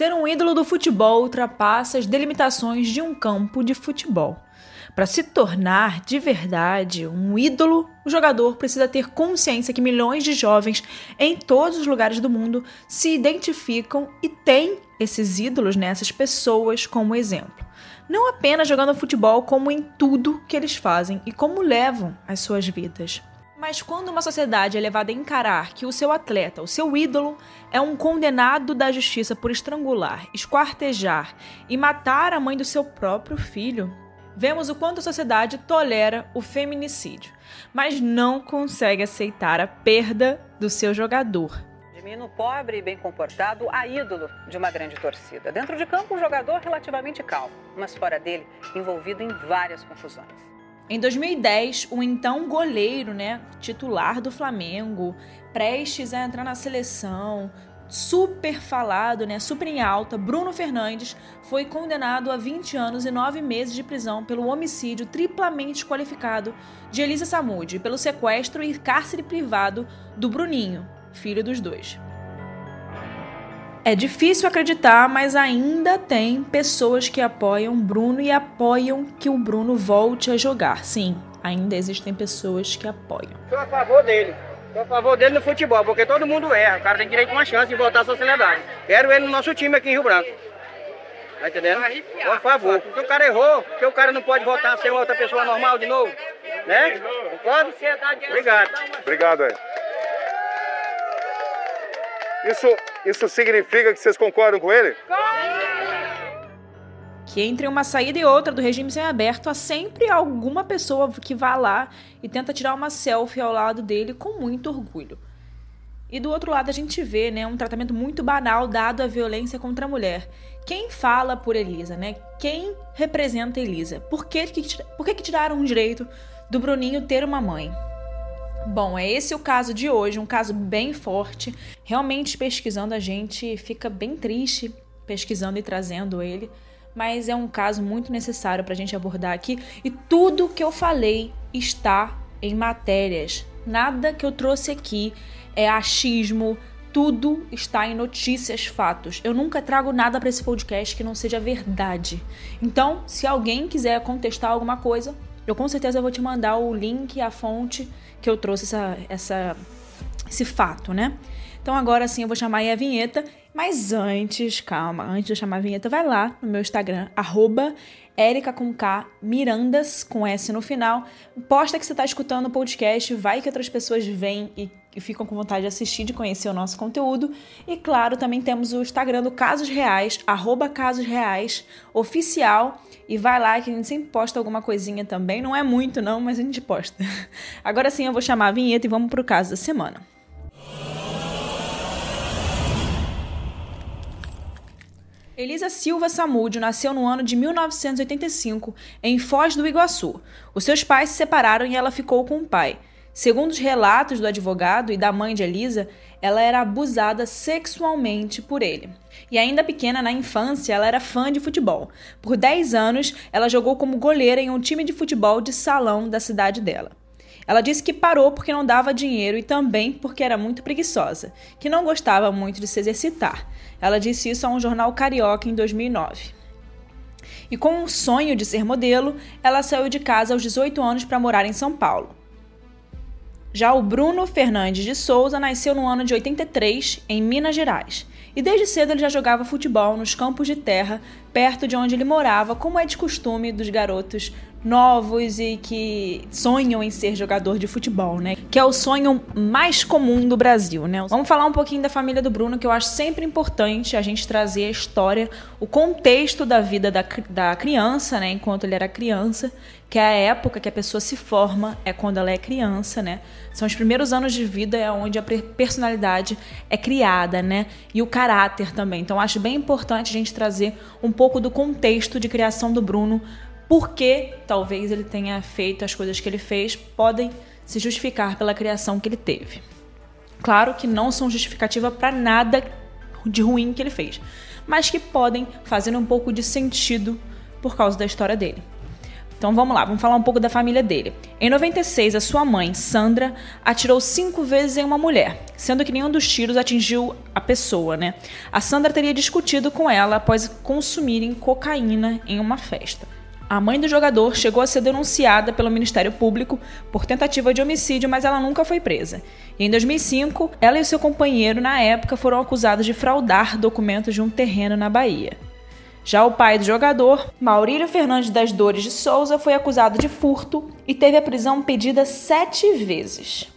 Ser um ídolo do futebol ultrapassa as delimitações de um campo de futebol. Para se tornar de verdade um ídolo, o jogador precisa ter consciência que milhões de jovens em todos os lugares do mundo se identificam e têm esses ídolos, né, essas pessoas como exemplo. Não apenas jogando futebol, como em tudo que eles fazem e como levam as suas vidas. Mas quando uma sociedade é levada a encarar que o seu atleta, o seu ídolo, é um condenado da justiça por estrangular, esquartejar e matar a mãe do seu próprio filho, vemos o quanto a sociedade tolera o feminicídio, mas não consegue aceitar a perda do seu jogador. De menino pobre e bem comportado a ídolo de uma grande torcida. Dentro de campo, um jogador relativamente calmo, mas fora dele, envolvido em várias confusões. Em 2010, o então goleiro, né, titular do Flamengo, prestes a entrar na seleção, super falado, né, super em alta, Bruno Fernandes foi condenado a 20 anos e 9 meses de prisão pelo homicídio triplamente qualificado de Elisa Samud, pelo sequestro e cárcere privado do Bruninho, filho dos dois. É difícil acreditar, mas ainda tem pessoas que apoiam Bruno e apoiam que o Bruno volte a jogar. Sim, ainda existem pessoas que apoiam. Sou a favor dele. Sou a favor dele no futebol, porque todo mundo erra. O cara tem direito a uma chance de voltar à sociedade. Quero ele no nosso time aqui em Rio Branco. Tá entendendo? Por favor. Se o cara errou, que o cara não pode voltar a ser outra pessoa normal de novo. Né? Pode? Obrigado. Obrigado, aí. Isso, isso significa que vocês concordam com ele? Que entre uma saída e outra do regime semiaberto, há sempre alguma pessoa que vá lá e tenta tirar uma selfie ao lado dele com muito orgulho. E do outro lado a gente vê, né, um tratamento muito banal dado à violência contra a mulher. Quem fala por Elisa, né? Quem representa Elisa? Por que, que, por que, que tiraram o direito do Bruninho ter uma mãe? Bom, é esse o caso de hoje, um caso bem forte. Realmente pesquisando a gente fica bem triste pesquisando e trazendo ele, mas é um caso muito necessário para a gente abordar aqui e tudo que eu falei está em matérias. Nada que eu trouxe aqui é achismo, tudo está em notícias, fatos. Eu nunca trago nada para esse podcast que não seja verdade. Então, se alguém quiser contestar alguma coisa, eu com certeza vou te mandar o link, a fonte que eu trouxe essa, essa, esse fato, né? Então agora sim eu vou chamar aí a vinheta, mas antes, calma, antes de eu chamar a vinheta, vai lá no meu Instagram, arroba Erica com K, Mirandas com S no final. Posta que você está escutando o podcast, vai que outras pessoas vêm e, ficam com vontade de assistir, de conhecer o nosso conteúdo. E claro, também temos o Instagram do Casos Reais, arroba Casos Reais, oficial. E vai lá que a gente sempre posta alguma coisinha também. Não é muito, não, mas a gente posta. Agora sim eu vou chamar a vinheta e vamos pro caso da semana. Elisa Silva Samúdio nasceu no ano de 1985 em Foz do Iguaçu. Os seus pais se separaram e ela ficou com o pai. Segundo os relatos do advogado e da mãe de Elisa, ela era abusada sexualmente por ele. E ainda pequena, na infância, ela era fã de futebol. Por 10 anos, ela jogou como goleira em um time de futebol de salão da cidade dela. Ela disse que parou porque não dava dinheiro e também porque era muito preguiçosa, que não gostava muito de se exercitar. Ela disse isso a um jornal carioca em 2009. E com um sonho de ser modelo, ela saiu de casa aos 18 anos para morar em São Paulo. Já o Bruno Fernandes de Souza nasceu no ano de 83, em Minas Gerais, e desde cedo ele já jogava futebol nos campos de terra perto de onde ele morava, como é de costume dos garotos novos e que sonham em ser jogador de futebol, né? Que é o sonho mais comum do Brasil, né? Vamos falar um pouquinho da família do Bruno, que eu acho sempre importante a gente trazer a história, o contexto da vida da, da criança, né? Enquanto ele era criança, que é a época que a pessoa se forma, é quando ela é criança, né? São os primeiros anos de vida, é onde a personalidade é criada, né? E o caráter também. Então, acho bem importante a gente trazer um pouco do contexto de criação do Bruno porque talvez ele tenha feito as coisas que ele fez, podem se justificar pela criação que ele teve. Claro que não são justificativa para nada de ruim que ele fez, mas que podem fazer um pouco de sentido por causa da história dele. Então vamos lá, vamos falar um pouco da família dele. Em 96, a sua mãe, Sandra, atirou cinco vezes em uma mulher, sendo que nenhum dos tiros atingiu a pessoa, né? A Sandra teria discutido com ela após consumirem cocaína em uma festa. A mãe do jogador chegou a ser denunciada pelo Ministério Público por tentativa de homicídio, mas ela nunca foi presa. E em 2005, ela e seu companheiro, na época, foram acusados de fraudar documentos de um terreno na Bahia. Já o pai do jogador, Maurílio Fernandes das Dores de Souza, foi acusado de furto e teve a prisão pedida sete vezes.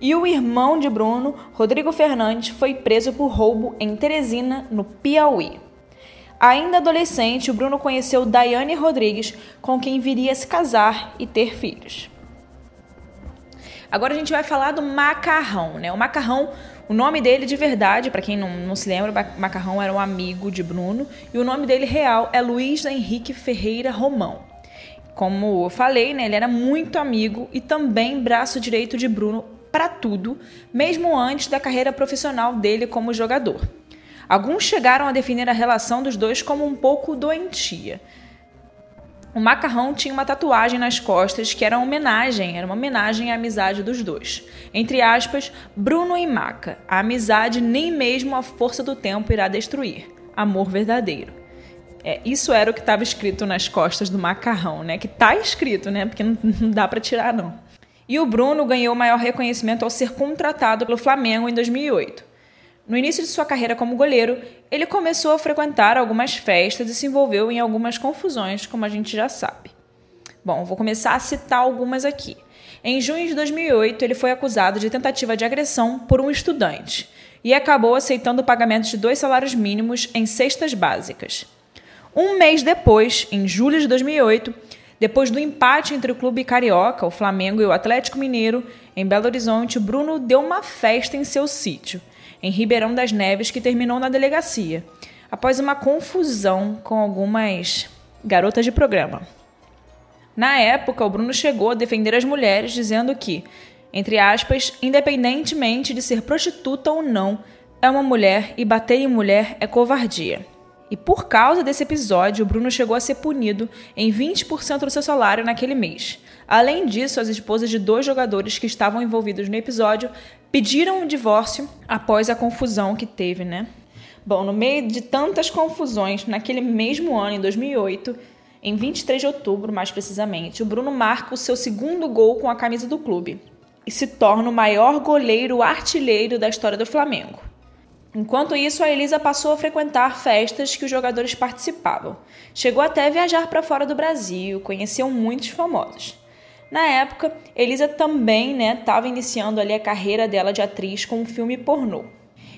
E o irmão de Bruno, Rodrigo Fernandes, foi preso por roubo em Teresina, no Piauí. Ainda adolescente, o Bruno conheceu Daiane Rodrigues, com quem viria se casar e ter filhos. Agora a gente vai falar do Macarrão, né? O Macarrão, o nome dele de verdade, para quem não, não se lembra, Macarrão era um amigo de Bruno, e o nome dele real é Luiz Henrique Ferreira Romão. Como eu falei, né, ele era muito amigo e também braço direito de Bruno para tudo, mesmo antes da carreira profissional dele como jogador. Alguns chegaram a definir a relação dos dois como um pouco doentia. O macarrão tinha uma tatuagem nas costas que era uma homenagem, era uma homenagem à amizade dos dois. Entre aspas, Bruno e Maca. A amizade nem mesmo a força do tempo irá destruir. Amor verdadeiro. É, isso era o que estava escrito nas costas do macarrão, né? Que tá escrito, né? Porque não, não dá para tirar não. E o Bruno ganhou maior reconhecimento ao ser contratado pelo Flamengo em 2008. No início de sua carreira como goleiro, ele começou a frequentar algumas festas e se envolveu em algumas confusões, como a gente já sabe. Bom, vou começar a citar algumas aqui. Em junho de 2008, ele foi acusado de tentativa de agressão por um estudante e acabou aceitando o pagamento de dois salários mínimos em cestas básicas. Um mês depois, em julho de 2008, depois do empate entre o clube carioca, o Flamengo e o Atlético Mineiro, em Belo Horizonte, Bruno deu uma festa em seu sítio em Ribeirão das Neves, que terminou na delegacia, após uma confusão com algumas garotas de programa. Na época, o Bruno chegou a defender as mulheres, dizendo que, entre aspas, independentemente de ser prostituta ou não, é uma mulher e bater em mulher é covardia. E por causa desse episódio, o Bruno chegou a ser punido em 20% do seu salário naquele mês. Além disso, as esposas de dois jogadores que estavam envolvidos no episódio pediram o divórcio após a confusão que teve, né? Bom, no meio de tantas confusões, naquele mesmo ano, em 2008, em 23 de outubro, mais precisamente, o Bruno marca o seu segundo gol com a camisa do clube e se torna o maior goleiro artilheiro da história do Flamengo. Enquanto isso, a Elisa passou a frequentar festas que os jogadores participavam. Chegou até a viajar para fora do Brasil, conheceu muitos famosos. Na época, Elisa também estava né, iniciando ali a carreira dela de atriz com um filme pornô.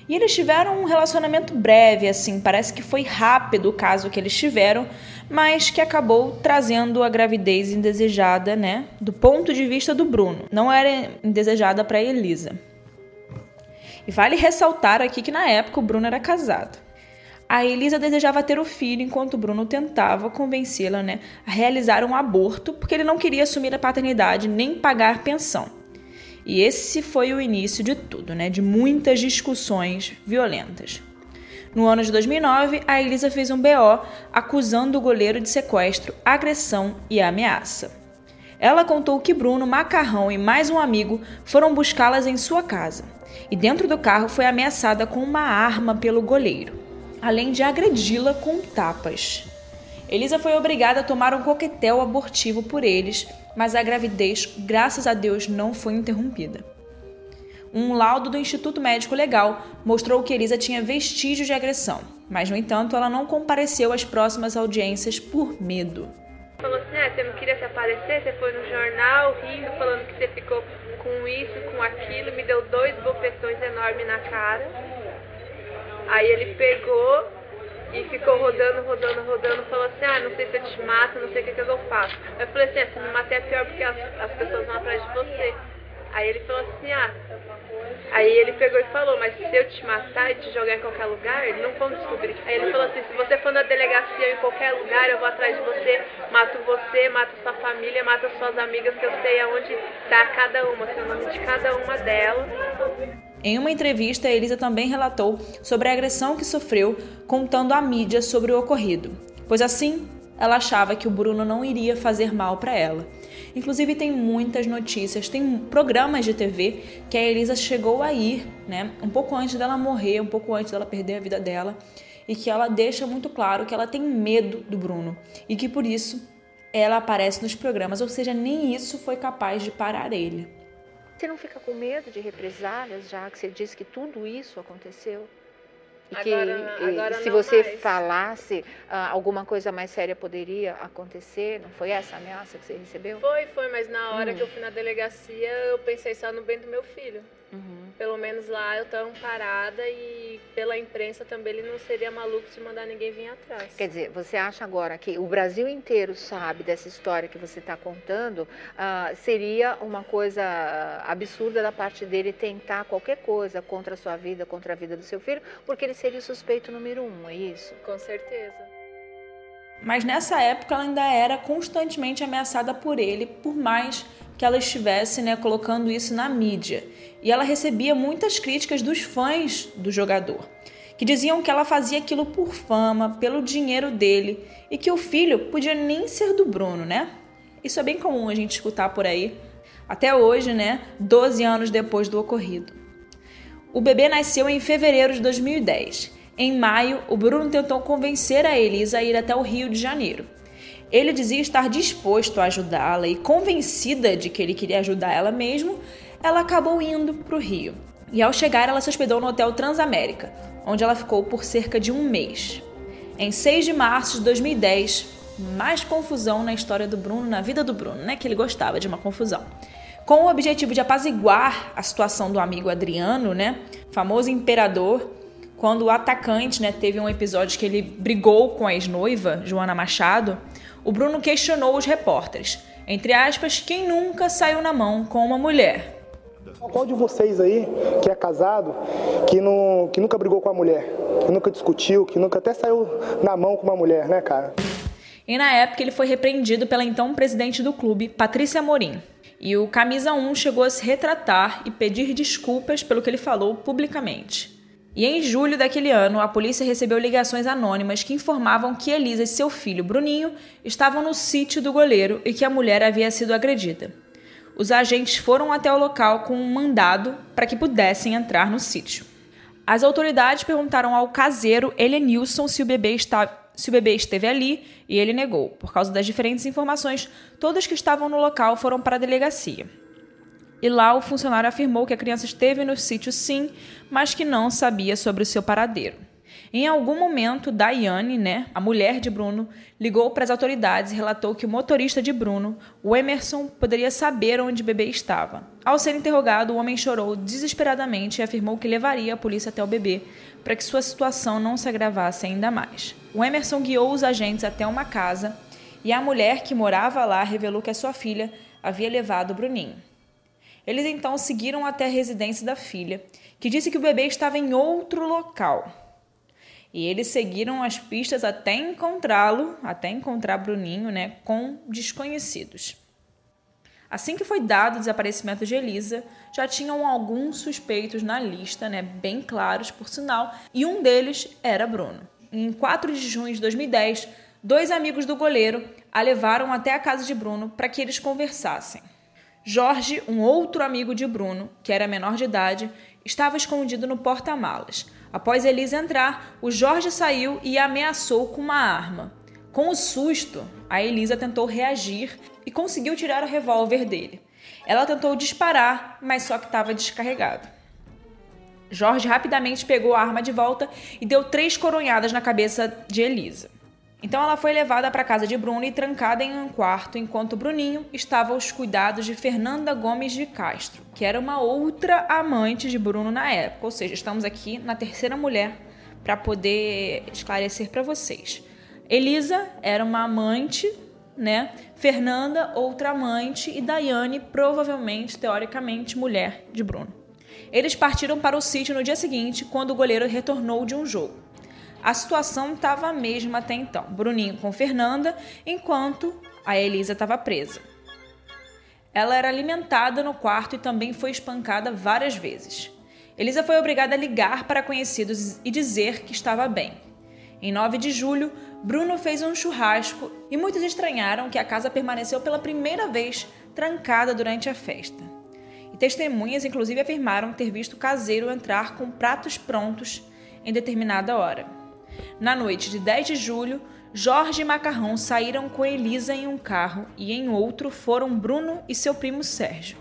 E eles tiveram um relacionamento breve, assim, parece que foi rápido o caso que eles tiveram, mas que acabou trazendo a gravidez indesejada, né? Do ponto de vista do Bruno. Não era indesejada para Elisa. E vale ressaltar aqui que na época o Bruno era casado. A Elisa desejava ter o filho enquanto Bruno tentava convencê-la né, a realizar um aborto porque ele não queria assumir a paternidade nem pagar pensão. E esse foi o início de tudo, né, de muitas discussões violentas. No ano de 2009, a Elisa fez um BO acusando o goleiro de sequestro, agressão e ameaça. Ela contou que Bruno, Macarrão e mais um amigo foram buscá-las em sua casa. E dentro do carro foi ameaçada com uma arma pelo goleiro além de agredi-la com tapas. Elisa foi obrigada a tomar um coquetel abortivo por eles, mas a gravidez, graças a Deus, não foi interrompida. Um laudo do Instituto Médico Legal mostrou que Elisa tinha vestígios de agressão, mas, no entanto, ela não compareceu às próximas audiências por medo. Falou assim: ah, você não queria se aparecer, você foi no jornal rindo, falando que você ficou com isso, com aquilo, me deu dois bofetões enormes na cara. Aí ele pegou e ficou rodando, rodando, rodando, falou assim, ah, não sei se eu te mato, não sei o que, que eu faço. Eu falei assim, ah, se me matar é pior porque as, as pessoas vão atrás de você. Aí ele falou assim, ah. Aí ele pegou e falou, mas se eu te matar e te jogar em qualquer lugar, não vão descobrir. Aí ele falou assim, se você for na delegacia em qualquer lugar, eu vou atrás de você, mato você, mato sua família, mato suas amigas, que eu sei aonde está cada uma, sei o nome de cada uma delas. Em uma entrevista, Elisa também relatou sobre a agressão que sofreu, contando à mídia sobre o ocorrido, pois assim ela achava que o Bruno não iria fazer mal para ela. Inclusive tem muitas notícias, tem programas de TV que a Elisa chegou a ir, né, um pouco antes dela morrer, um pouco antes dela perder a vida dela, e que ela deixa muito claro que ela tem medo do Bruno e que por isso ela aparece nos programas, ou seja, nem isso foi capaz de parar ele. Você não fica com medo de represálias, já que você disse que tudo isso aconteceu? E que agora, agora se você mais. falasse, ah, alguma coisa mais séria poderia acontecer? Não foi essa a ameaça que você recebeu? Foi, foi, mas na hora Hum. que eu fui na delegacia, eu pensei só no bem do meu filho. Uhum. Pelo menos lá eu tava parada e pela imprensa também ele não seria maluco de mandar ninguém vir atrás. Quer dizer, você acha agora que o Brasil inteiro sabe dessa história que você está contando? ah, seria uma coisa absurda da parte dele tentar qualquer coisa contra a sua vida, contra a vida do seu filho, porque ele seria o suspeito número um, é isso? Com certeza. Mas nessa época ela ainda era constantemente ameaçada por ele, por mais que ela estivesse né, colocando isso na mídia. E ela recebia muitas críticas dos fãs do jogador, que diziam que ela fazia aquilo por fama, pelo dinheiro dele, e que o filho podia nem ser do Bruno, né? Isso é bem comum a gente escutar por aí, até hoje, né? 12 anos depois do ocorrido. O bebê nasceu em fevereiro de 2010. Em maio, o Bruno tentou convencer a Elisa a ir até o Rio de Janeiro. Ele dizia estar disposto a ajudá-la e, convencida de que ele queria ajudar ela mesmo, ela acabou indo para o Rio. E ao chegar, ela se hospedou no Hotel Transamérica, onde ela ficou por cerca de um mês. Em 6 de março de 2010, mais confusão na história do Bruno, na vida do Bruno, né? Que ele gostava de uma confusão. Com o objetivo de apaziguar a situação do amigo Adriano, né? Famoso imperador, quando o atacante, né, teve um episódio que ele brigou com a ex-noiva, Joana Machado, o Bruno questionou os repórteres. Entre aspas, quem nunca saiu na mão com uma mulher? Qual de vocês aí, que é casado, que, não, que nunca brigou com a mulher, que nunca discutiu, que nunca até saiu na mão com uma mulher, né, cara? E na época ele foi repreendido pela então presidente do clube, Patrícia Morim. E o Camisa 1 chegou a se retratar e pedir desculpas pelo que ele falou publicamente. E em julho daquele ano, a polícia recebeu ligações anônimas que informavam que Elisa e seu filho Bruninho estavam no sítio do goleiro e que a mulher havia sido agredida. Os agentes foram até o local com um mandado para que pudessem entrar no sítio. As autoridades perguntaram ao caseiro Elenilson se o bebê estava se o bebê esteve ali e ele negou. Por causa das diferentes informações, todos que estavam no local foram para a delegacia. E lá o funcionário afirmou que a criança esteve no sítio sim, mas que não sabia sobre o seu paradeiro. Em algum momento, Daiane, né, a mulher de Bruno, ligou para as autoridades e relatou que o motorista de Bruno, o Emerson, poderia saber onde o bebê estava. Ao ser interrogado, o homem chorou desesperadamente e afirmou que levaria a polícia até o bebê para que sua situação não se agravasse ainda mais. O Emerson guiou os agentes até uma casa e a mulher que morava lá revelou que a sua filha havia levado o Bruninho. Eles então seguiram até a residência da filha, que disse que o bebê estava em outro local. E eles seguiram as pistas até encontrá-lo, até encontrar Bruninho, né, com desconhecidos. Assim que foi dado o desaparecimento de Elisa, já tinham alguns suspeitos na lista, né, bem claros por sinal, e um deles era Bruno. Em 4 de junho de 2010, dois amigos do goleiro a levaram até a casa de Bruno para que eles conversassem. Jorge, um outro amigo de Bruno, que era menor de idade, estava escondido no porta-malas. Após Elisa entrar, o Jorge saiu e a ameaçou com uma arma. Com o susto, a Elisa tentou reagir e conseguiu tirar o revólver dele. Ela tentou disparar, mas só que estava descarregado. Jorge rapidamente pegou a arma de volta e deu três coronhadas na cabeça de Elisa. Então ela foi levada para casa de Bruno e trancada em um quarto, enquanto Bruninho estava aos cuidados de Fernanda Gomes de Castro, que era uma outra amante de Bruno na época. Ou seja, estamos aqui na terceira mulher para poder esclarecer para vocês. Elisa era uma amante, né? Fernanda, outra amante, e Daiane, provavelmente, teoricamente, mulher de Bruno. Eles partiram para o sítio no dia seguinte, quando o goleiro retornou de um jogo. A situação estava a mesma até então. Bruninho com Fernanda, enquanto a Elisa estava presa. Ela era alimentada no quarto e também foi espancada várias vezes. Elisa foi obrigada a ligar para conhecidos e dizer que estava bem. Em 9 de julho, Bruno fez um churrasco e muitos estranharam que a casa permaneceu pela primeira vez trancada durante a festa. E testemunhas, inclusive, afirmaram ter visto o caseiro entrar com pratos prontos em determinada hora. Na noite de 10 de julho, Jorge e Macarrão saíram com Elisa em um carro e em outro foram Bruno e seu primo Sérgio.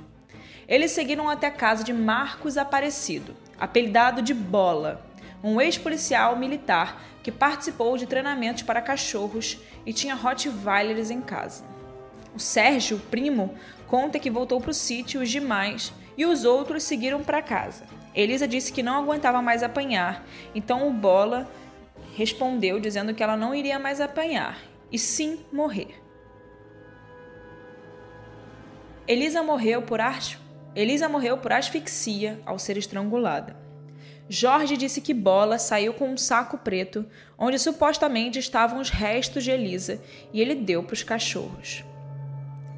Eles seguiram até a casa de Marcos Aparecido, apelidado de Bola, um ex-policial militar que participou de treinamentos para cachorros e tinha Rottweilers em casa. O Sérgio, primo, conta que voltou para o sítio os demais e os outros seguiram para casa. Elisa disse que não aguentava mais apanhar, então o Bola respondeu dizendo que ela não iria mais apanhar, e sim morrer. Elisa morreu por as... Elisa morreu por asfixia ao ser estrangulada. Jorge disse que Bola saiu com um saco preto, onde supostamente estavam os restos de Elisa, e ele deu para os cachorros.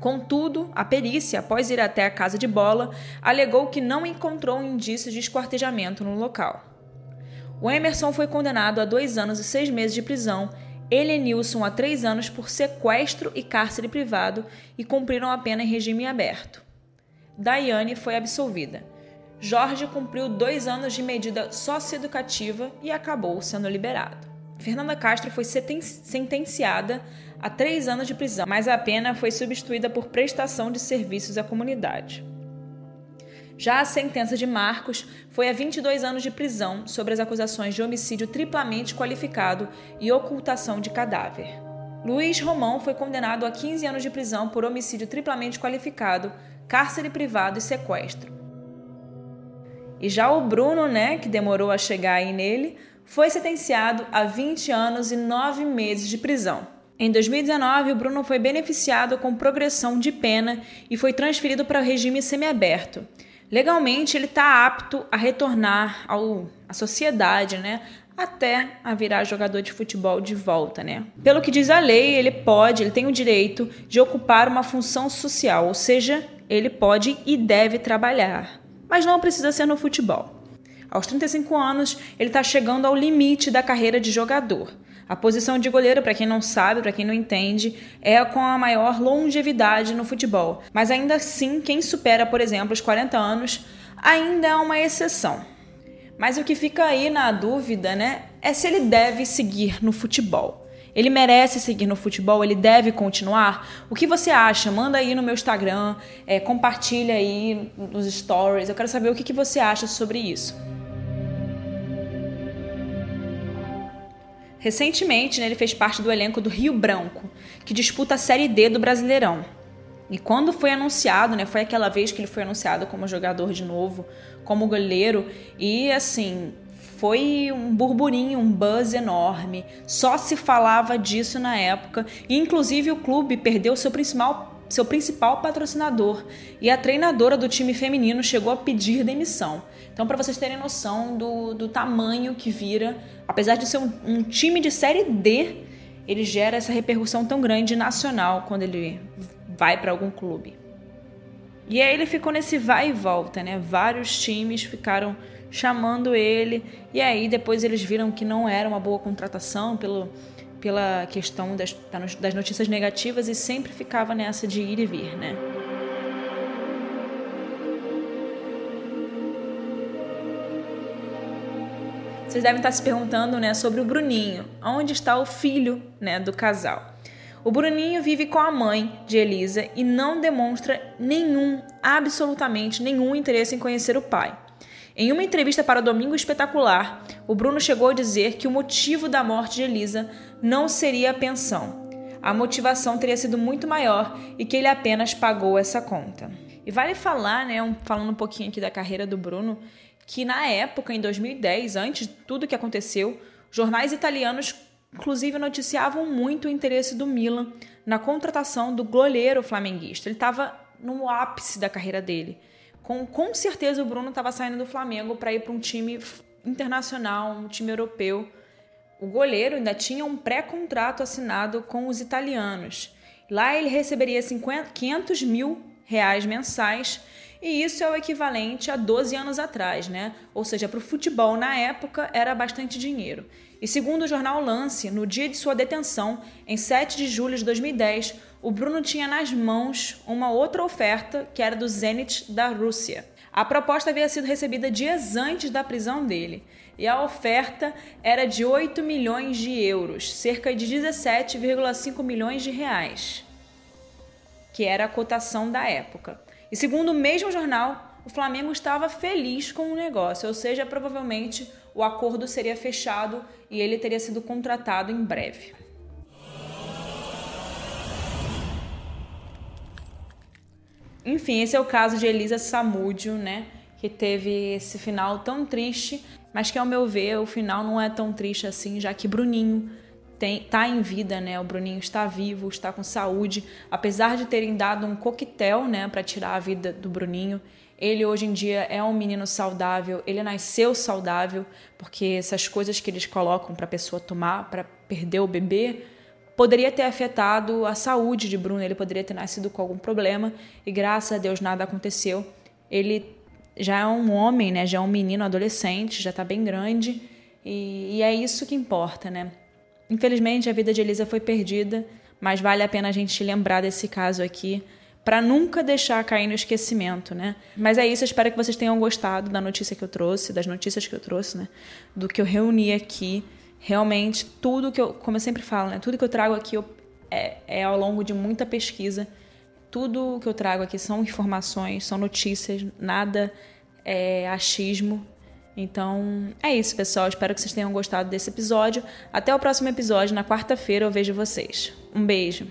Contudo, a perícia, após ir até a casa de Bola, alegou que não encontrou indícios de esquartejamento no local. O Emerson foi condenado a dois anos e seis meses de prisão, Helenilson a três anos por sequestro e cárcere privado e cumpriram a pena em regime aberto. Daiane foi absolvida. Jorge cumpriu dois anos de medida socioeducativa e acabou sendo liberado. Fernanda Castro foi sentenciada a três anos de prisão, mas a pena foi substituída por prestação de serviços à comunidade. Já a sentença de Marcos foi a 22 anos de prisão sobre as acusações de homicídio triplamente qualificado e ocultação de cadáver. Luiz Romão foi condenado a 15 anos de prisão por homicídio triplamente qualificado, cárcere privado e sequestro. E já o Bruno, né, que demorou a chegar aí nele, foi sentenciado a 20 anos e 9 meses de prisão. Em 2019, o Bruno foi beneficiado com progressão de pena e foi transferido para o regime semiaberto legalmente ele está apto a retornar ao, à sociedade, né? Até a virar jogador de futebol de volta, né? Pelo que diz a lei, ele pode, ele tem o direito de ocupar uma função social, ou seja, ele pode e deve trabalhar, mas não precisa ser no futebol. Aos 35 anos, ele está chegando ao limite da carreira de jogador. A posição de goleiro, para quem não sabe, para quem não entende, é com a maior longevidade no futebol. Mas ainda assim, quem supera, por exemplo, os 40 anos, ainda é uma exceção. Mas o que fica aí na dúvida, né, é se ele deve seguir no futebol. Ele merece seguir no futebol? Ele deve continuar? O que você acha? Manda aí no meu Instagram, é, compartilha aí nos stories. Eu quero saber o que, que você acha sobre isso. Recentemente, né, ele fez parte do elenco do Rio Branco, que disputa a Série D do Brasileirão. E quando foi anunciado, né, foi aquela vez que ele foi anunciado como jogador de novo, como goleiro, e assim, foi um burburinho, um buzz enorme. Só se falava disso na época, e inclusive o clube perdeu seu principal seu principal patrocinador, e a treinadora do time feminino chegou a pedir demissão. Então, para vocês terem noção do, do tamanho que vira, apesar de ser um, um time de série D, ele gera essa repercussão tão grande nacional quando ele vai para algum clube. E aí ele ficou nesse vai e volta, né? Vários times ficaram chamando ele, e aí depois eles viram que não era uma boa contratação pelo, pela questão das, das notícias negativas e sempre ficava nessa de ir e vir, né? Vocês devem estar se perguntando, né, sobre o Bruninho. Onde está o filho, né, do casal? O Bruninho vive com a mãe de Elisa e não demonstra nenhum, absolutamente nenhum interesse em conhecer o pai. Em uma entrevista para o Domingo Espetacular, o Bruno chegou a dizer que o motivo da morte de Elisa não seria a pensão. A motivação teria sido muito maior e que ele apenas pagou essa conta. E vale falar, né, falando um pouquinho aqui da carreira do Bruno, que na época, em 2010, antes de tudo que aconteceu, jornais italianos inclusive noticiavam muito o interesse do Milan na contratação do goleiro flamenguista. Ele estava no ápice da carreira dele. Com, com certeza o Bruno estava saindo do Flamengo para ir para um time internacional, um time europeu. O goleiro ainda tinha um pré-contrato assinado com os italianos. Lá ele receberia 50, 500 mil reais mensais e isso é o equivalente a 12 anos atrás, né? Ou seja, para o futebol na época era bastante dinheiro. E segundo o jornal Lance, no dia de sua detenção, em 7 de julho de 2010, o Bruno tinha nas mãos uma outra oferta que era do Zenit da Rússia. A proposta havia sido recebida dias antes da prisão dele e a oferta era de 8 milhões de euros, cerca de 17,5 milhões de reais, que era a cotação da época. E segundo o mesmo jornal, o Flamengo estava feliz com o negócio, ou seja, provavelmente o acordo seria fechado e ele teria sido contratado em breve. Enfim, esse é o caso de Elisa Samúdio, né? Que teve esse final tão triste, mas que ao meu ver o final não é tão triste assim, já que Bruninho tem, tá em vida, né? O Bruninho está vivo, está com saúde, apesar de terem dado um coquetel, né, para tirar a vida do Bruninho. Ele hoje em dia é um menino saudável, ele nasceu saudável, porque essas coisas que eles colocam para a pessoa tomar para perder o bebê poderia ter afetado a saúde de Bruno, ele poderia ter nascido com algum problema e graças a Deus nada aconteceu. Ele já é um homem, né? Já é um menino adolescente, já está bem grande e, e é isso que importa, né? Infelizmente a vida de Elisa foi perdida, mas vale a pena a gente lembrar desse caso aqui para nunca deixar cair no esquecimento, né? Mas é isso, espero que vocês tenham gostado da notícia que eu trouxe, das notícias que eu trouxe, né? Do que eu reuni aqui. Realmente, tudo que eu, como eu sempre falo, né? Tudo que eu trago aqui eu, é, é ao longo de muita pesquisa. Tudo que eu trago aqui são informações, são notícias, nada é achismo. Então, é isso, pessoal. Espero que vocês tenham gostado desse episódio. Até o próximo episódio, na quarta-feira, eu vejo vocês. Um beijo.